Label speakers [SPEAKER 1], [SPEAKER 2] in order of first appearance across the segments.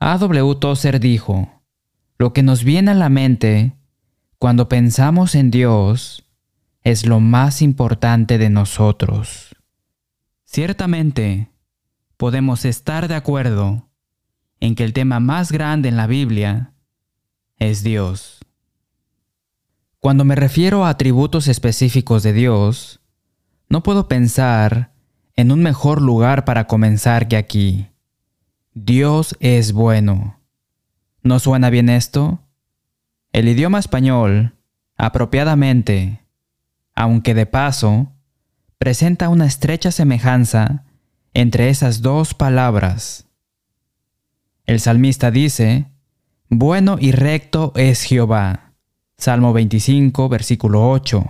[SPEAKER 1] A.W. Tozer dijo, lo que nos viene a la mente cuando pensamos en Dios es lo más importante de nosotros. Ciertamente, podemos estar de acuerdo en que el tema más grande en la Biblia es Dios. Cuando me refiero a atributos específicos de Dios, no puedo pensar en un mejor lugar para comenzar que aquí. Dios es bueno. ¿No suena bien esto? El idioma español, apropiadamente, aunque de paso, presenta una estrecha semejanza entre esas dos palabras. El salmista dice, Bueno y recto es Jehová. Salmo 25, versículo 8.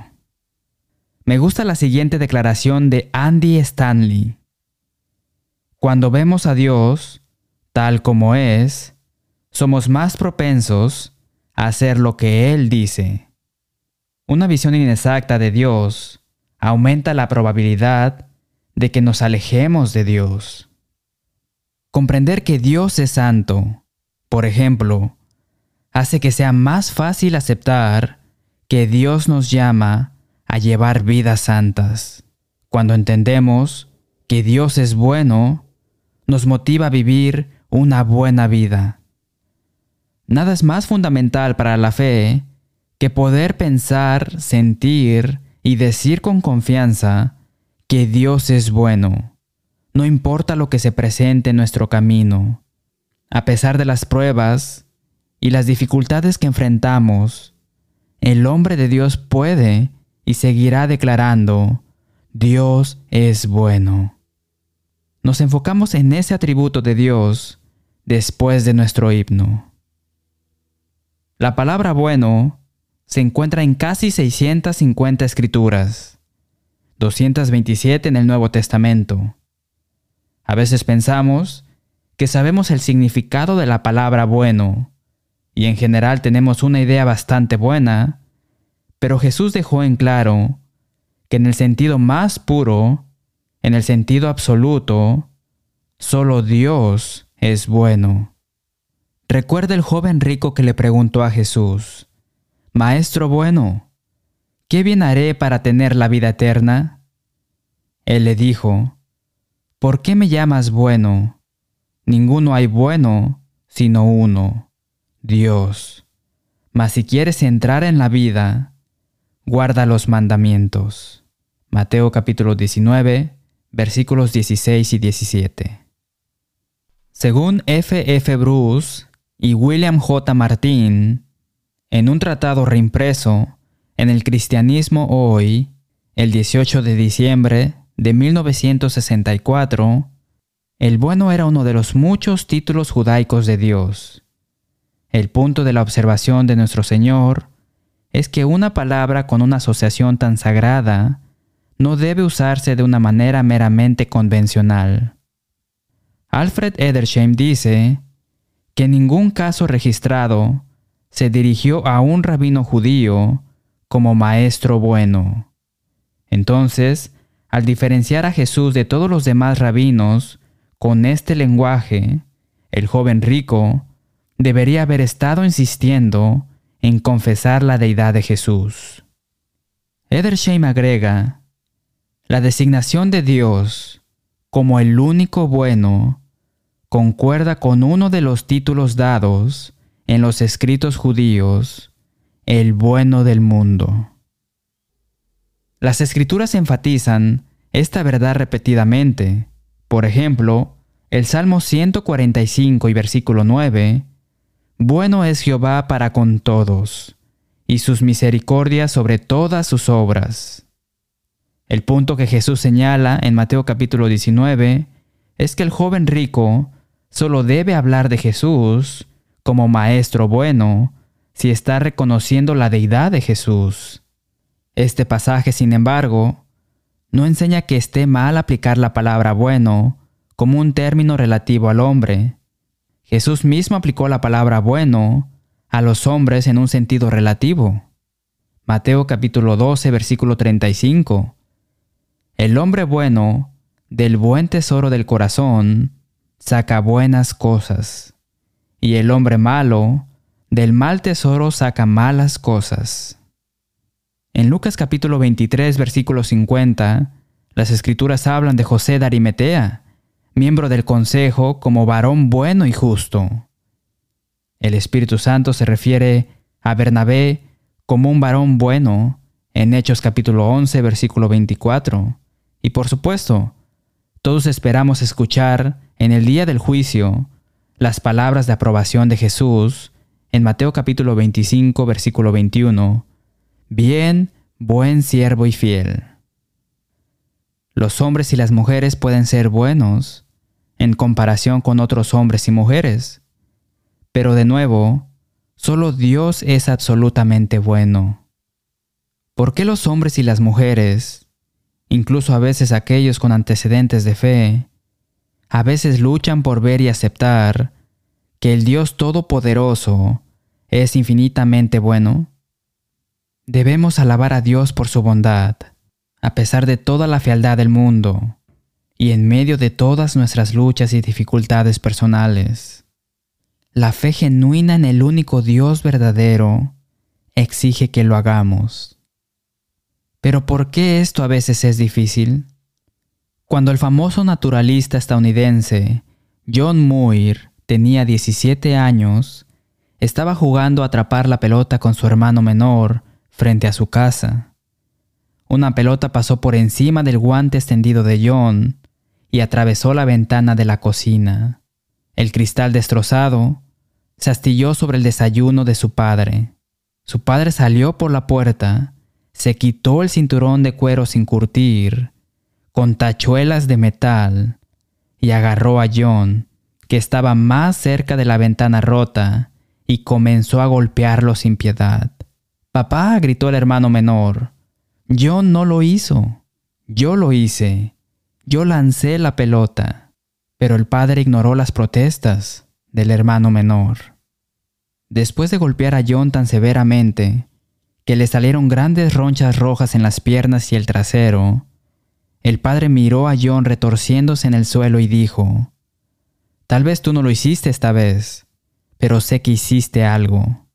[SPEAKER 1] Me gusta la siguiente declaración de Andy Stanley. Cuando vemos a Dios, tal como es, somos más propensos a hacer lo que Él dice. Una visión inexacta de Dios aumenta la probabilidad de que nos alejemos de Dios. Comprender que Dios es santo, por ejemplo, hace que sea más fácil aceptar que Dios nos llama a llevar vidas santas. Cuando entendemos que Dios es bueno, nos motiva a vivir una buena vida. Nada es más fundamental para la fe que poder pensar, sentir y decir con confianza que Dios es bueno, no importa lo que se presente en nuestro camino. A pesar de las pruebas y las dificultades que enfrentamos, el hombre de Dios puede y seguirá declarando, Dios es bueno nos enfocamos en ese atributo de Dios después de nuestro himno. La palabra bueno se encuentra en casi 650 escrituras, 227 en el Nuevo Testamento. A veces pensamos que sabemos el significado de la palabra bueno, y en general tenemos una idea bastante buena, pero Jesús dejó en claro que en el sentido más puro, en el sentido absoluto, solo Dios es bueno. Recuerda el joven rico que le preguntó a Jesús, Maestro bueno, ¿qué bien haré para tener la vida eterna? Él le dijo, ¿por qué me llamas bueno? Ninguno hay bueno sino uno, Dios. Mas si quieres entrar en la vida, guarda los mandamientos. Mateo capítulo 19, versículos 16 y 17. Según F. F. Bruce y William J. Martin, en un tratado reimpreso en el Cristianismo Hoy, el 18 de diciembre de 1964, el bueno era uno de los muchos títulos judaicos de Dios. El punto de la observación de nuestro Señor es que una palabra con una asociación tan sagrada no debe usarse de una manera meramente convencional. Alfred Edersheim dice que en ningún caso registrado se dirigió a un rabino judío como maestro bueno. Entonces, al diferenciar a Jesús de todos los demás rabinos con este lenguaje, el joven rico debería haber estado insistiendo en confesar la deidad de Jesús. Edersheim agrega la designación de Dios como el único bueno concuerda con uno de los títulos dados en los escritos judíos, el bueno del mundo. Las escrituras enfatizan esta verdad repetidamente. Por ejemplo, el Salmo 145 y versículo 9, Bueno es Jehová para con todos, y sus misericordias sobre todas sus obras. El punto que Jesús señala en Mateo capítulo 19 es que el joven rico solo debe hablar de Jesús como maestro bueno si está reconociendo la deidad de Jesús. Este pasaje, sin embargo, no enseña que esté mal aplicar la palabra bueno como un término relativo al hombre. Jesús mismo aplicó la palabra bueno a los hombres en un sentido relativo. Mateo capítulo 12, versículo 35 el hombre bueno, del buen tesoro del corazón, saca buenas cosas, y el hombre malo del mal tesoro saca malas cosas. En Lucas capítulo 23, versículo 50, las escrituras hablan de José de Arimetea, miembro del consejo como varón bueno y justo. El Espíritu Santo se refiere a Bernabé como un varón bueno en Hechos capítulo 11, versículo 24. Y por supuesto, todos esperamos escuchar en el día del juicio las palabras de aprobación de Jesús en Mateo capítulo 25, versículo 21. Bien, buen siervo y fiel. Los hombres y las mujeres pueden ser buenos en comparación con otros hombres y mujeres, pero de nuevo, solo Dios es absolutamente bueno. ¿Por qué los hombres y las mujeres, incluso a veces aquellos con antecedentes de fe, a veces luchan por ver y aceptar que el Dios Todopoderoso es infinitamente bueno? Debemos alabar a Dios por su bondad, a pesar de toda la fealdad del mundo y en medio de todas nuestras luchas y dificultades personales. La fe genuina en el único Dios verdadero exige que lo hagamos. Pero ¿por qué esto a veces es difícil? Cuando el famoso naturalista estadounidense John Muir tenía 17 años, estaba jugando a atrapar la pelota con su hermano menor frente a su casa. Una pelota pasó por encima del guante extendido de John y atravesó la ventana de la cocina. El cristal destrozado se astilló sobre el desayuno de su padre. Su padre salió por la puerta, se quitó el cinturón de cuero sin curtir, con tachuelas de metal, y agarró a John que estaba más cerca de la ventana rota, y comenzó a golpearlo sin piedad. Papá, gritó el hermano menor. Yo no lo hizo. Yo lo hice. Yo lancé la pelota. Pero el padre ignoró las protestas del hermano menor. Después de golpear a John tan severamente que le salieron grandes ronchas rojas en las piernas y el trasero, el padre miró a John retorciéndose en el suelo y dijo, Tal vez tú no lo hiciste esta vez, pero sé que hiciste algo.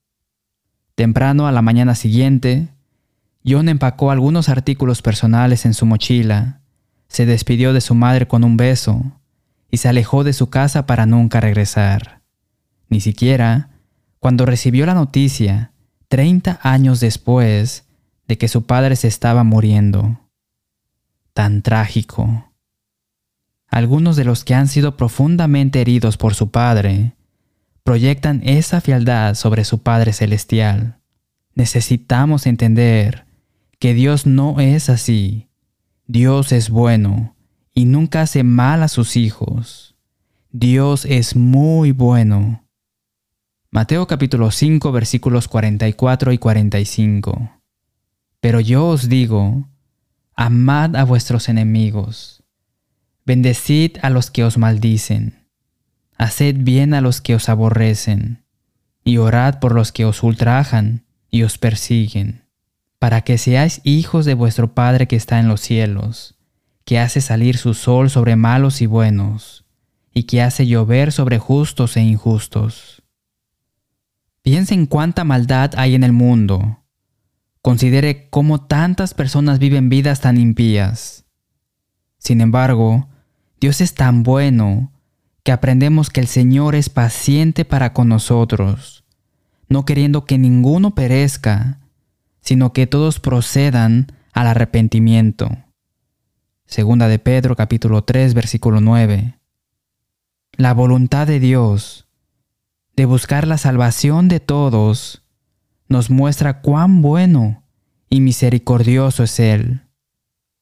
[SPEAKER 1] Temprano a la mañana siguiente, John empacó algunos artículos personales en su mochila, se despidió de su madre con un beso y se alejó de su casa para nunca regresar. Ni siquiera cuando recibió la noticia, 30 años después de que su padre se estaba muriendo. Tan trágico. Algunos de los que han sido profundamente heridos por su Padre proyectan esa fialdad sobre su Padre Celestial. Necesitamos entender que Dios no es así. Dios es bueno y nunca hace mal a sus hijos. Dios es muy bueno. Mateo capítulo 5 versículos 44 y 45. Pero yo os digo, amad a vuestros enemigos Bendecid a los que os maldicen, haced bien a los que os aborrecen, y orad por los que os ultrajan y os persiguen, para que seáis hijos de vuestro Padre que está en los cielos, que hace salir su sol sobre malos y buenos, y que hace llover sobre justos e injustos. Piensen cuánta maldad hay en el mundo. Considere cómo tantas personas viven vidas tan impías. Sin embargo, Dios es tan bueno que aprendemos que el Señor es paciente para con nosotros, no queriendo que ninguno perezca, sino que todos procedan al arrepentimiento. Segunda de Pedro capítulo 3 versículo 9. La voluntad de Dios de buscar la salvación de todos nos muestra cuán bueno y misericordioso es Él.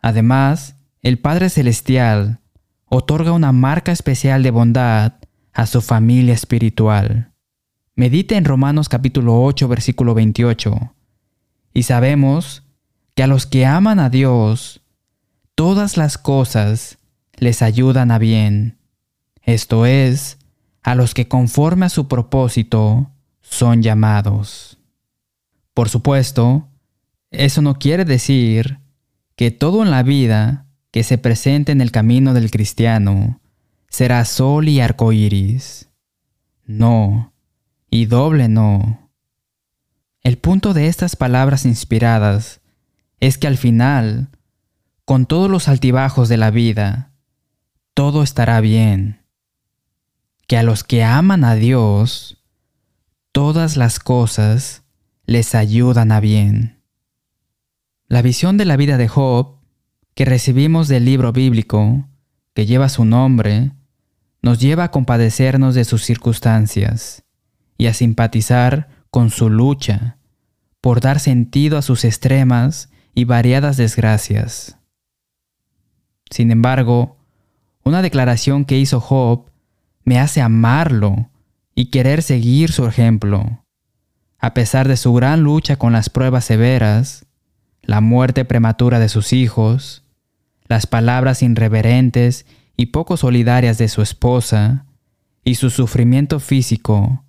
[SPEAKER 1] Además, el Padre Celestial otorga una marca especial de bondad a su familia espiritual. Medite en Romanos capítulo 8 versículo 28. Y sabemos que a los que aman a Dios, todas las cosas les ayudan a bien. Esto es, a los que conforme a su propósito son llamados. Por supuesto, eso no quiere decir que todo en la vida que se presente en el camino del cristiano será sol y arco iris. No, y doble no. El punto de estas palabras inspiradas es que al final, con todos los altibajos de la vida, todo estará bien. Que a los que aman a Dios, todas las cosas les ayudan a bien. La visión de la vida de Job, que recibimos del libro bíblico, que lleva su nombre, nos lleva a compadecernos de sus circunstancias y a simpatizar con su lucha por dar sentido a sus extremas y variadas desgracias. Sin embargo, una declaración que hizo Job me hace amarlo y querer seguir su ejemplo. A pesar de su gran lucha con las pruebas severas, la muerte prematura de sus hijos, las palabras irreverentes y poco solidarias de su esposa, y su sufrimiento físico,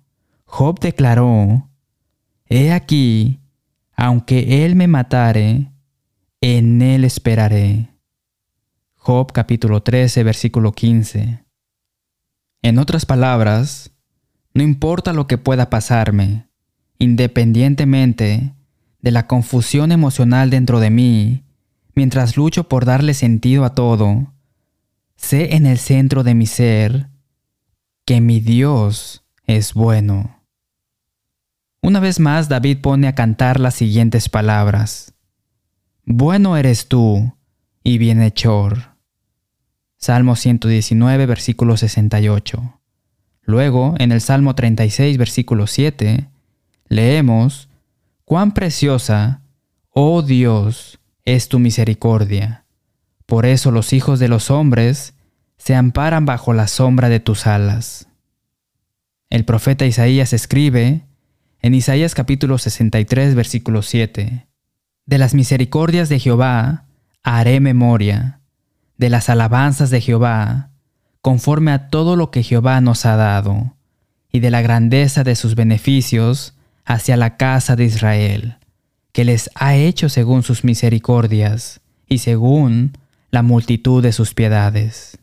[SPEAKER 1] Job declaró, He aquí, aunque él me matare, en él esperaré. Job capítulo 13, versículo 15. En otras palabras, no importa lo que pueda pasarme, independientemente de la confusión emocional dentro de mí, mientras lucho por darle sentido a todo, sé en el centro de mi ser que mi Dios es bueno. Una vez más David pone a cantar las siguientes palabras. Bueno eres tú y bienhechor. Salmo 119, versículo 68. Luego, en el Salmo 36, versículo 7, leemos, Cuán preciosa, oh Dios, es tu misericordia. Por eso los hijos de los hombres se amparan bajo la sombra de tus alas. El profeta Isaías escribe, en Isaías capítulo 63, versículo 7, De las misericordias de Jehová haré memoria, de las alabanzas de Jehová, conforme a todo lo que Jehová nos ha dado, y de la grandeza de sus beneficios hacia la casa de Israel, que les ha hecho según sus misericordias y según la multitud de sus piedades.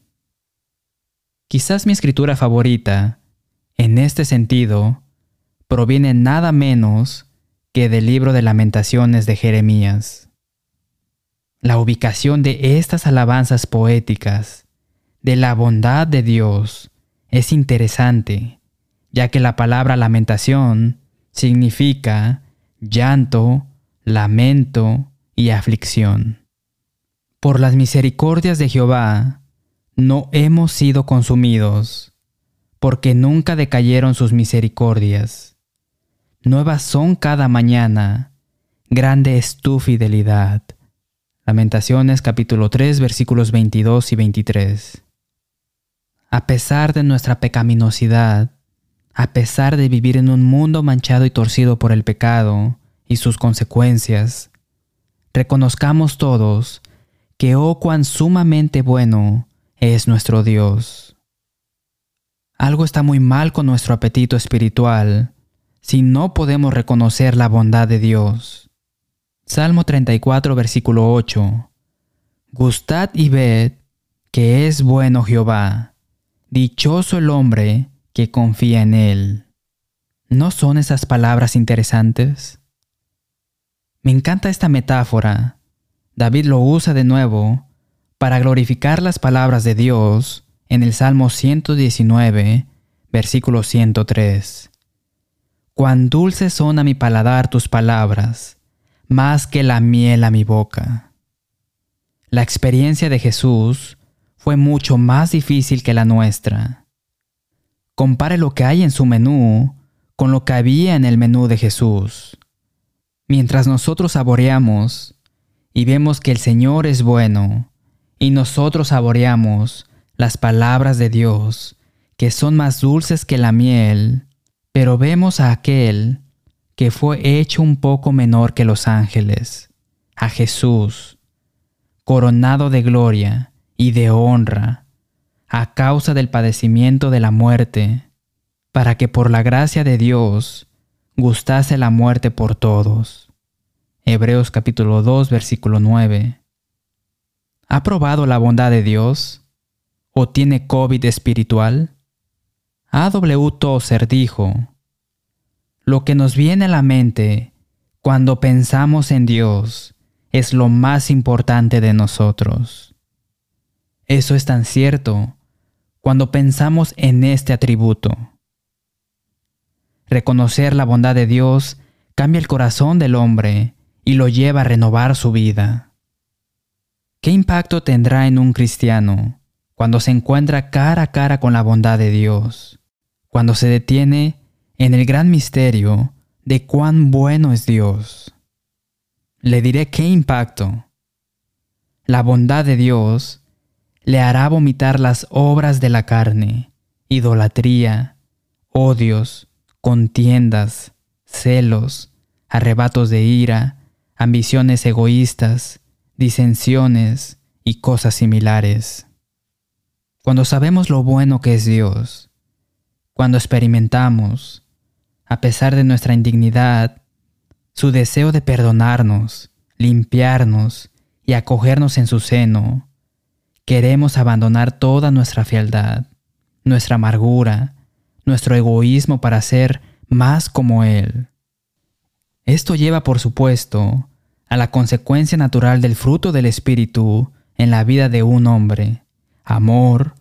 [SPEAKER 1] Quizás mi escritura favorita, en este sentido, proviene nada menos que del libro de lamentaciones de Jeremías. La ubicación de estas alabanzas poéticas de la bondad de Dios es interesante, ya que la palabra lamentación significa llanto, lamento y aflicción. Por las misericordias de Jehová no hemos sido consumidos, porque nunca decayeron sus misericordias Nuevas son cada mañana, grande es tu fidelidad. Lamentaciones capítulo 3 versículos 22 y 23. A pesar de nuestra pecaminosidad, a pesar de vivir en un mundo manchado y torcido por el pecado y sus consecuencias, reconozcamos todos que oh cuán sumamente bueno es nuestro Dios. Algo está muy mal con nuestro apetito espiritual si no podemos reconocer la bondad de Dios. Salmo 34, versículo 8. Gustad y ved que es bueno Jehová, dichoso el hombre que confía en él. ¿No son esas palabras interesantes? Me encanta esta metáfora. David lo usa de nuevo para glorificar las palabras de Dios en el Salmo 119, versículo 103. Cuán dulces son a mi paladar tus palabras, más que la miel a mi boca. La experiencia de Jesús fue mucho más difícil que la nuestra. Compare lo que hay en su menú con lo que había en el menú de Jesús. Mientras nosotros saboreamos y vemos que el Señor es bueno, y nosotros saboreamos las palabras de Dios, que son más dulces que la miel, pero vemos a aquel que fue hecho un poco menor que los ángeles, a Jesús, coronado de gloria y de honra, a causa del padecimiento de la muerte, para que por la gracia de Dios gustase la muerte por todos. Hebreos capítulo 2 versículo 9. ¿Ha probado la bondad de Dios? ¿O tiene COVID espiritual? A. W. Tozer dijo, Lo que nos viene a la mente cuando pensamos en Dios es lo más importante de nosotros. Eso es tan cierto cuando pensamos en este atributo. Reconocer la bondad de Dios cambia el corazón del hombre y lo lleva a renovar su vida. ¿Qué impacto tendrá en un cristiano cuando se encuentra cara a cara con la bondad de Dios? Cuando se detiene en el gran misterio de cuán bueno es Dios. Le diré qué impacto. La bondad de Dios le hará vomitar las obras de la carne, idolatría, odios, contiendas, celos, arrebatos de ira, ambiciones egoístas, disensiones y cosas similares. Cuando sabemos lo bueno que es Dios, cuando experimentamos, a pesar de nuestra indignidad, su deseo de perdonarnos, limpiarnos y acogernos en su seno, queremos abandonar toda nuestra fealdad, nuestra amargura, nuestro egoísmo para ser más como Él. Esto lleva, por supuesto, a la consecuencia natural del fruto del Espíritu en la vida de un hombre, amor,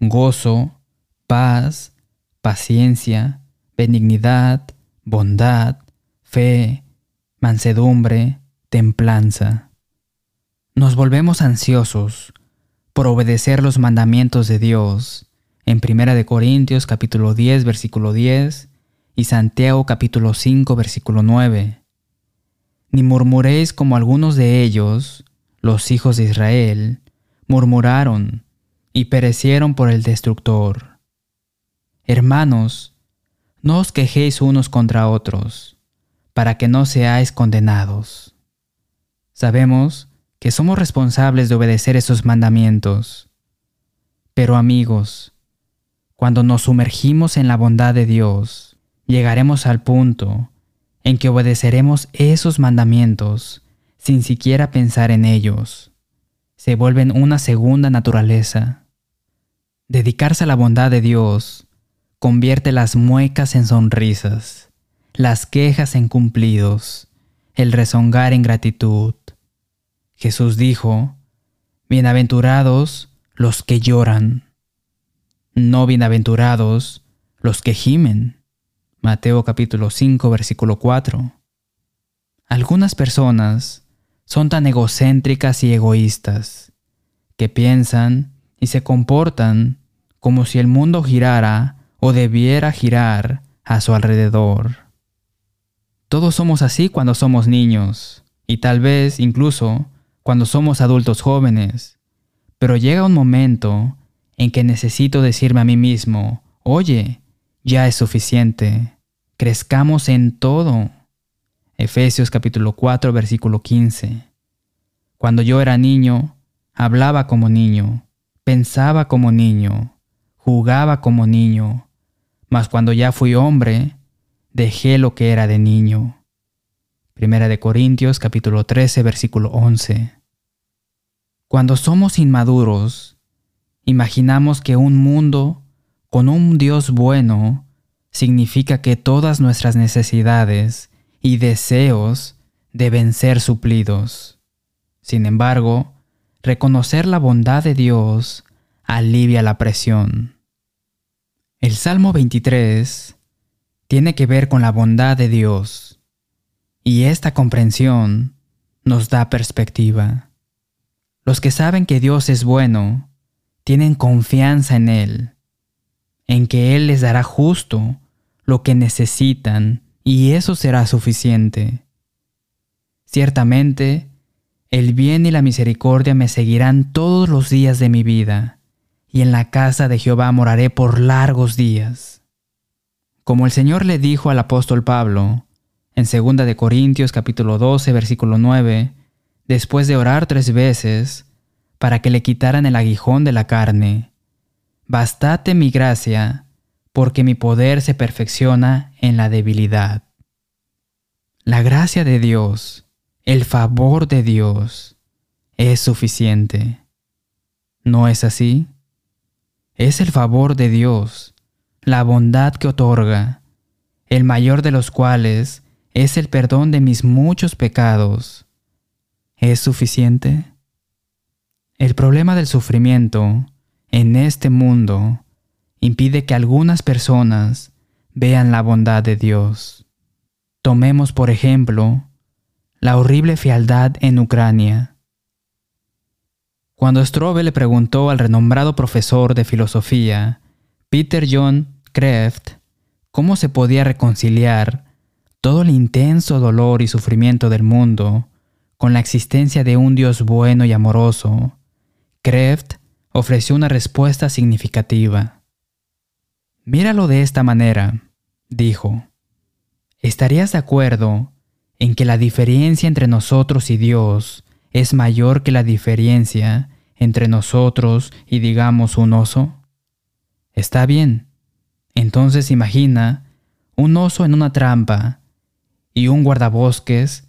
[SPEAKER 1] gozo, paz, paciencia, benignidad, bondad, fe, mansedumbre, templanza. Nos volvemos ansiosos por obedecer los mandamientos de Dios en 1 Corintios capítulo 10 versículo 10 y Santiago capítulo 5 versículo 9 ni murmuréis como algunos de ellos, los hijos de Israel, murmuraron y perecieron por el destructor. Hermanos, no os quejéis unos contra otros, para que no seáis condenados. Sabemos que somos responsables de obedecer esos mandamientos. Pero amigos, cuando nos sumergimos en la bondad de Dios, llegaremos al punto en que obedeceremos esos mandamientos sin siquiera pensar en ellos. Se vuelven una segunda naturaleza. Dedicarse a la bondad de Dios convierte las muecas en sonrisas, las quejas en cumplidos, el rezongar en gratitud. Jesús dijo, Bienaventurados los que lloran, no bienaventurados los que gimen. Mateo capítulo 5 versículo 4. Algunas personas son tan egocéntricas y egoístas que piensan y se comportan como si el mundo girara o debiera girar a su alrededor. Todos somos así cuando somos niños y tal vez incluso cuando somos adultos jóvenes, pero llega un momento en que necesito decirme a mí mismo, oye, ya es suficiente crezcamos en todo. Efesios capítulo 4 versículo 15. Cuando yo era niño, hablaba como niño, pensaba como niño, jugaba como niño, mas cuando ya fui hombre, dejé lo que era de niño. Primera de Corintios capítulo 13 versículo 11. Cuando somos inmaduros, imaginamos que un mundo con un Dios bueno significa que todas nuestras necesidades y deseos deben ser suplidos. Sin embargo, reconocer la bondad de Dios alivia la presión. El Salmo 23 tiene que ver con la bondad de Dios, y esta comprensión nos da perspectiva. Los que saben que Dios es bueno, tienen confianza en Él, en que Él les dará justo lo que necesitan y eso será suficiente. Ciertamente, el bien y la misericordia me seguirán todos los días de mi vida, y en la casa de Jehová moraré por largos días. Como el Señor le dijo al apóstol Pablo, en 2 de Corintios capítulo 12 versículo 9, después de orar tres veces, para que le quitaran el aguijón de la carne, Bastate mi gracia, porque mi poder se perfecciona en la debilidad. La gracia de Dios, el favor de Dios, es suficiente. ¿No es así? Es el favor de Dios, la bondad que otorga, el mayor de los cuales es el perdón de mis muchos pecados, ¿es suficiente? El problema del sufrimiento en este mundo impide que algunas personas vean la bondad de Dios. Tomemos, por ejemplo, la horrible fealdad en Ucrania. Cuando Strobe le preguntó al renombrado profesor de filosofía, Peter John Kreft, cómo se podía reconciliar todo el intenso dolor y sufrimiento del mundo con la existencia de un Dios bueno y amoroso, Kreft ofreció una respuesta significativa. Míralo de esta manera, dijo. ¿Estarías de acuerdo en que la diferencia entre nosotros y Dios es mayor que la diferencia entre nosotros y digamos un oso? Está bien. Entonces imagina un oso en una trampa y un guardabosques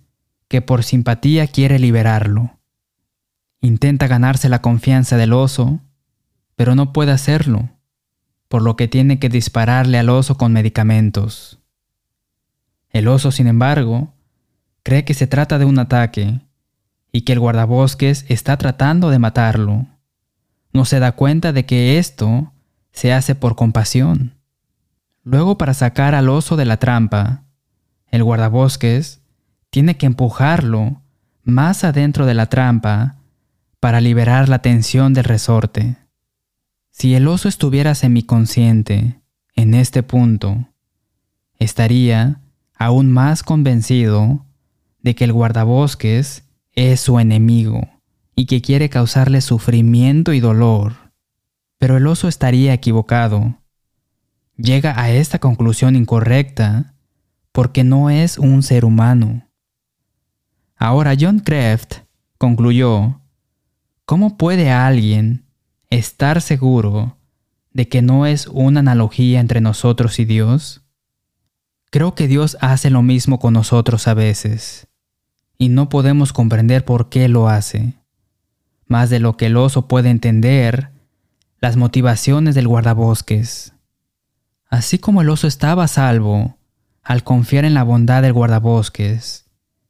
[SPEAKER 1] que por simpatía quiere liberarlo. Intenta ganarse la confianza del oso, pero no puede hacerlo, por lo que tiene que dispararle al oso con medicamentos. El oso, sin embargo, cree que se trata de un ataque y que el guardabosques está tratando de matarlo. No se da cuenta de que esto se hace por compasión. Luego, para sacar al oso de la trampa, el guardabosques tiene que empujarlo más adentro de la trampa para liberar la tensión del resorte. Si el oso estuviera semiconsciente en este punto, estaría aún más convencido de que el guardabosques es su enemigo y que quiere causarle sufrimiento y dolor. Pero el oso estaría equivocado. Llega a esta conclusión incorrecta porque no es un ser humano. Ahora John Kraft concluyó ¿Cómo puede alguien estar seguro de que no es una analogía entre nosotros y Dios? Creo que Dios hace lo mismo con nosotros a veces, y no podemos comprender por qué lo hace. Más de lo que el oso puede entender, las motivaciones del guardabosques. Así como el oso estaba a salvo al confiar en la bondad del guardabosques,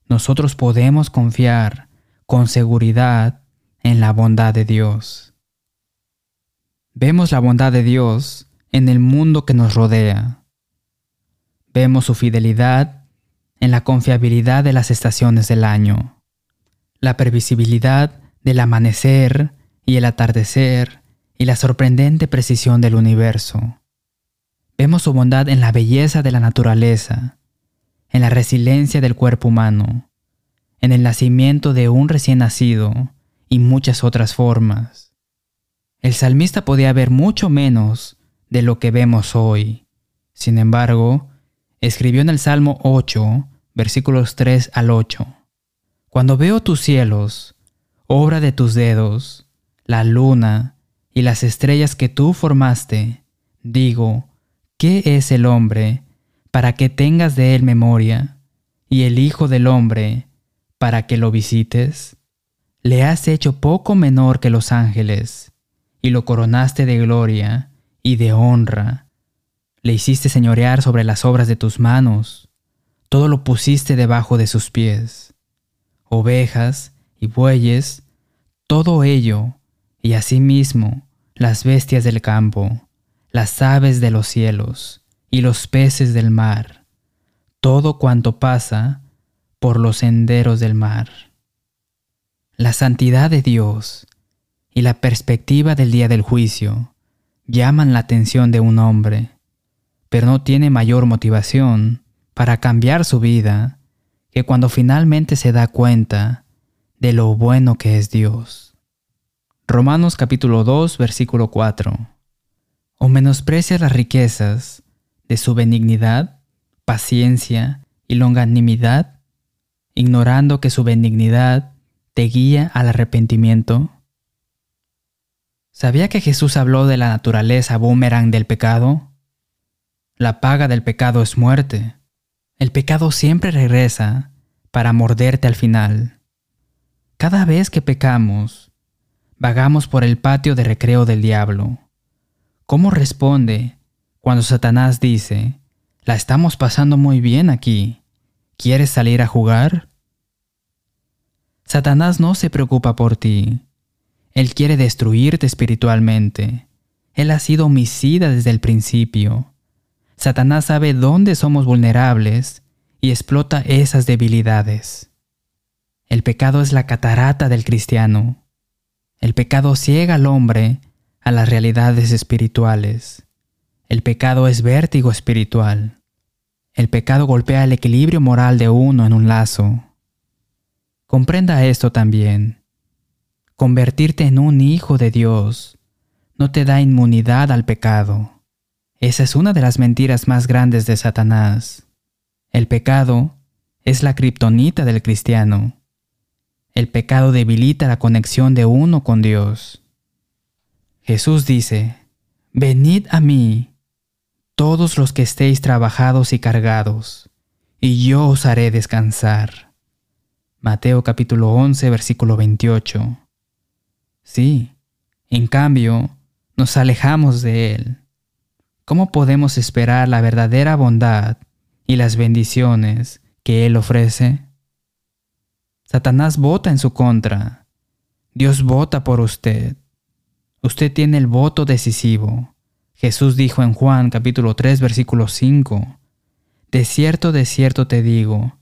[SPEAKER 1] nosotros podemos confiar con seguridad en la bondad de Dios. Vemos la bondad de Dios en el mundo que nos rodea. Vemos su fidelidad en la confiabilidad de las estaciones del año, la previsibilidad del amanecer y el atardecer y la sorprendente precisión del universo. Vemos su bondad en la belleza de la naturaleza, en la resiliencia del cuerpo humano, en el nacimiento de un recién nacido y muchas otras formas. El salmista podía ver mucho menos de lo que vemos hoy. Sin embargo, escribió en el Salmo 8, versículos 3 al 8. Cuando veo tus cielos, obra de tus dedos, la luna y las estrellas que tú formaste, digo, ¿qué es el hombre para que tengas de él memoria, y el Hijo del hombre para que lo visites? le has hecho poco menor que los ángeles, y lo coronaste de gloria y de honra. Le hiciste señorear sobre las obras de tus manos, todo lo pusiste debajo de sus pies. Ovejas y bueyes, todo ello, y asimismo las bestias del campo, las aves de los cielos, y los peces del mar, todo cuanto pasa por los senderos del mar. La santidad de Dios y la perspectiva del día del juicio llaman la atención de un hombre, pero no tiene mayor motivación para cambiar su vida que cuando finalmente se da cuenta de lo bueno que es Dios. Romanos capítulo 2 versículo 4. O menosprecias las riquezas de su benignidad, paciencia y longanimidad, ignorando que su benignidad te guía al arrepentimiento? ¿Sabía que Jesús habló de la naturaleza boomerang del pecado? La paga del pecado es muerte. El pecado siempre regresa para morderte al final. Cada vez que pecamos, vagamos por el patio de recreo del diablo. ¿Cómo responde cuando Satanás dice, La estamos pasando muy bien aquí. ¿Quieres salir a jugar? Satanás no se preocupa por ti. Él quiere destruirte espiritualmente. Él ha sido homicida desde el principio. Satanás sabe dónde somos vulnerables y explota esas debilidades. El pecado es la catarata del cristiano. El pecado ciega al hombre a las realidades espirituales. El pecado es vértigo espiritual. El pecado golpea el equilibrio moral de uno en un lazo. Comprenda esto también. Convertirte en un hijo de Dios no te da inmunidad al pecado. Esa es una de las mentiras más grandes de Satanás. El pecado es la kriptonita del cristiano. El pecado debilita la conexión de uno con Dios. Jesús dice, Venid a mí, todos los que estéis trabajados y cargados, y yo os haré descansar. Mateo capítulo 11, versículo 28. Sí, en cambio, nos alejamos de Él. ¿Cómo podemos esperar la verdadera bondad y las bendiciones que Él ofrece? Satanás vota en su contra. Dios vota por usted. Usted tiene el voto decisivo. Jesús dijo en Juan capítulo 3 versículo 5, De cierto, de cierto te digo,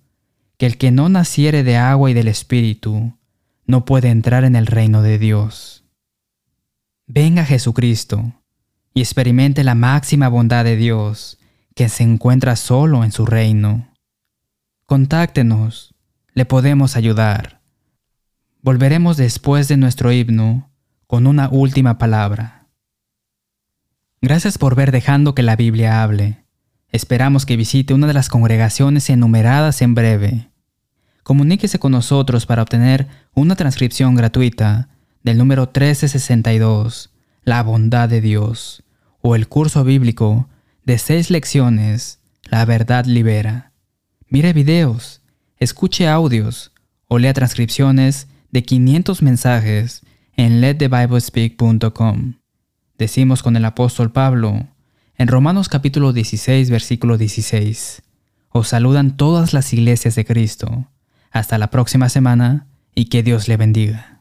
[SPEAKER 1] que el que no naciere de agua y del Espíritu, no puede entrar en el reino de Dios. Venga Jesucristo y experimente la máxima bondad de Dios que se encuentra solo en su reino. Contáctenos le podemos ayudar. Volveremos después de nuestro himno con una última palabra. Gracias por ver dejando que la Biblia hable. Esperamos que visite una de las congregaciones enumeradas en breve. Comuníquese con nosotros para obtener una transcripción gratuita del número 1362, La bondad de Dios, o el curso bíblico de seis lecciones, La verdad libera. Mire videos escuche audios o lea transcripciones de 500 mensajes en letthebiblespeak.com. Decimos con el apóstol Pablo en Romanos capítulo 16 versículo 16. Os saludan todas las iglesias de Cristo. Hasta la próxima semana y que Dios le bendiga.